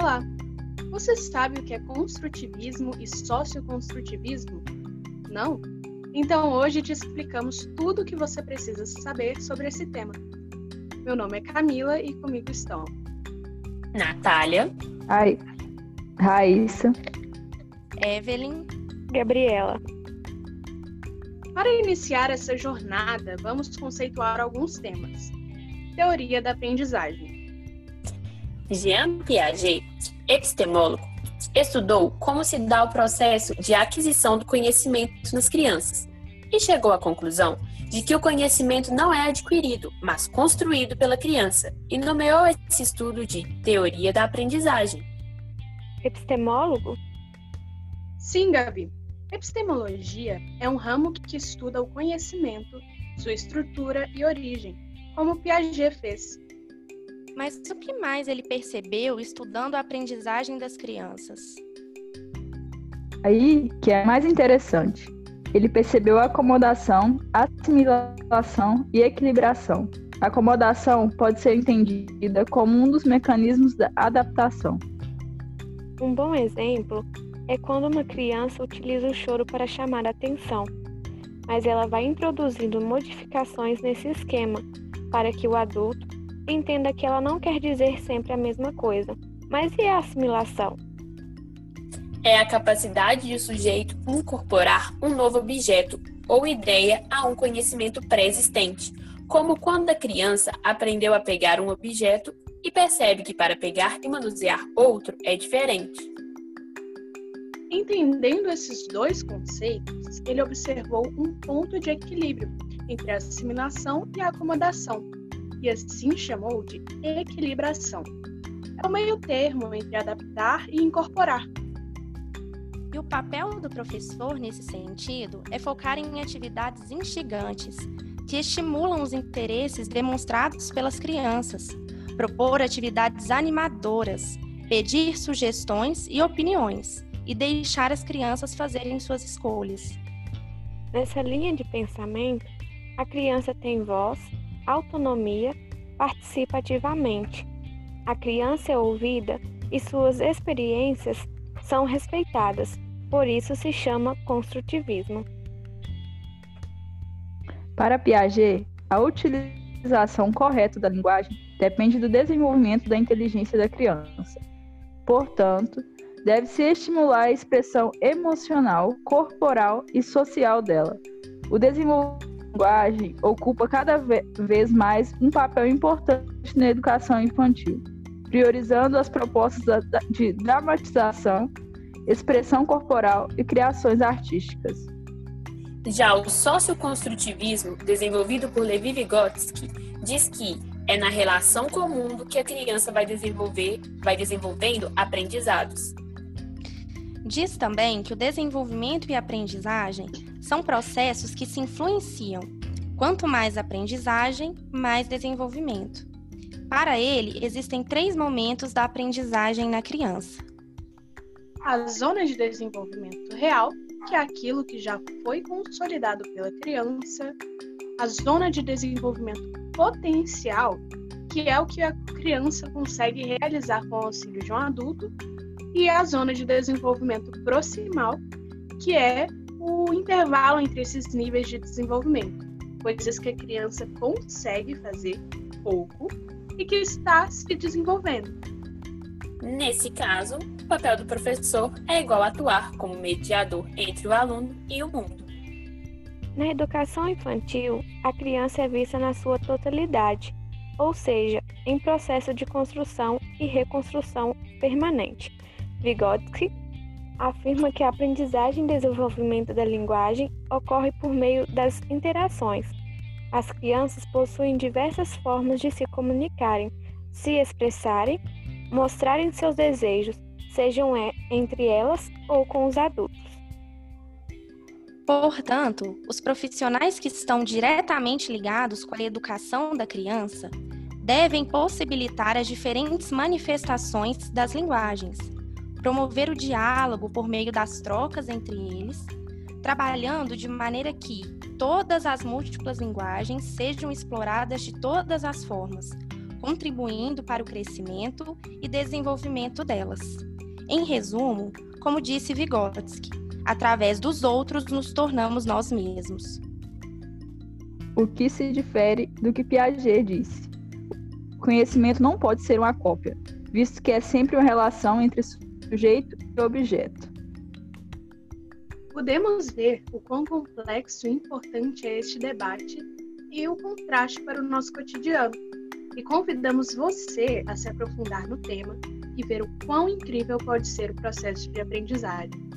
Olá! Você sabe o que é construtivismo e socioconstrutivismo? Não? Então hoje te explicamos tudo o que você precisa saber sobre esse tema. Meu nome é Camila e comigo estão Natália, Ai, Raíssa, Evelyn, Gabriela. Para iniciar essa jornada, vamos conceituar alguns temas. Teoria da aprendizagem. Jean Piaget, epistemólogo, estudou como se dá o processo de aquisição do conhecimento nas crianças e chegou à conclusão de que o conhecimento não é adquirido, mas construído pela criança, e nomeou esse estudo de teoria da aprendizagem. Epistemólogo? Sim, Gabi. Epistemologia é um ramo que estuda o conhecimento, sua estrutura e origem, como Piaget fez. Mas o que mais ele percebeu estudando a aprendizagem das crianças? aí que é mais interessante. Ele percebeu a acomodação, assimilação e equilibração. A acomodação pode ser entendida como um dos mecanismos da adaptação. Um bom exemplo é quando uma criança utiliza o choro para chamar a atenção, mas ela vai introduzindo modificações nesse esquema para que o adulto entenda que ela não quer dizer sempre a mesma coisa. Mas e a assimilação? É a capacidade de o sujeito incorporar um novo objeto ou ideia a um conhecimento pré-existente, como quando a criança aprendeu a pegar um objeto e percebe que para pegar e manusear outro é diferente. Entendendo esses dois conceitos, ele observou um ponto de equilíbrio entre a assimilação e a acomodação, e assim chamou de equilibração. É o meio termo entre adaptar e incorporar. E o papel do professor nesse sentido é focar em atividades instigantes, que estimulam os interesses demonstrados pelas crianças, propor atividades animadoras, pedir sugestões e opiniões e deixar as crianças fazerem suas escolhas. Nessa linha de pensamento, a criança tem voz, autonomia, participa ativamente. A criança é ouvida e suas experiências são respeitadas, por isso se chama construtivismo. Para Piaget, a utilização correta da linguagem depende do desenvolvimento da inteligência da criança. Portanto, deve-se estimular a expressão emocional, corporal e social dela. O desenvolvimento linguagem ocupa cada vez mais um papel importante na educação infantil, priorizando as propostas de dramatização, expressão corporal e criações artísticas. Já o socioconstrutivismo, desenvolvido por Levi Vygotsky, diz que é na relação com o mundo que a criança vai desenvolver, vai desenvolvendo aprendizados. Diz também que o desenvolvimento e aprendizagem são processos que se influenciam. Quanto mais aprendizagem, mais desenvolvimento. Para ele, existem três momentos da aprendizagem na criança: a zona de desenvolvimento real, que é aquilo que já foi consolidado pela criança, a zona de desenvolvimento potencial, que é o que a criança consegue realizar com o auxílio de um adulto, e a zona de desenvolvimento proximal, que é o intervalo entre esses níveis de desenvolvimento, coisas que a criança consegue fazer pouco e que está se desenvolvendo. Nesse caso, o papel do professor é igual a atuar como mediador entre o aluno e o mundo. Na educação infantil, a criança é vista na sua totalidade, ou seja, em processo de construção e reconstrução permanente. Vygotsky afirma que a aprendizagem e desenvolvimento da linguagem ocorre por meio das interações. As crianças possuem diversas formas de se comunicarem, se expressarem, mostrarem seus desejos, sejam entre elas ou com os adultos. Portanto, os profissionais que estão diretamente ligados com a educação da criança devem possibilitar as diferentes manifestações das linguagens, promover o diálogo por meio das trocas entre eles, trabalhando de maneira que todas as múltiplas linguagens sejam exploradas de todas as formas, contribuindo para o crescimento e desenvolvimento delas. Em resumo, como disse Vygotsky, através dos outros nos tornamos nós mesmos. O que se difere do que Piaget disse? O conhecimento não pode ser uma cópia, visto que é sempre uma relação entre sujeito e objeto. Podemos ver o quão complexo e importante é este debate e o contraste para o nosso cotidiano. E convidamos você a se aprofundar no tema e ver o quão incrível pode ser o processo de aprendizagem.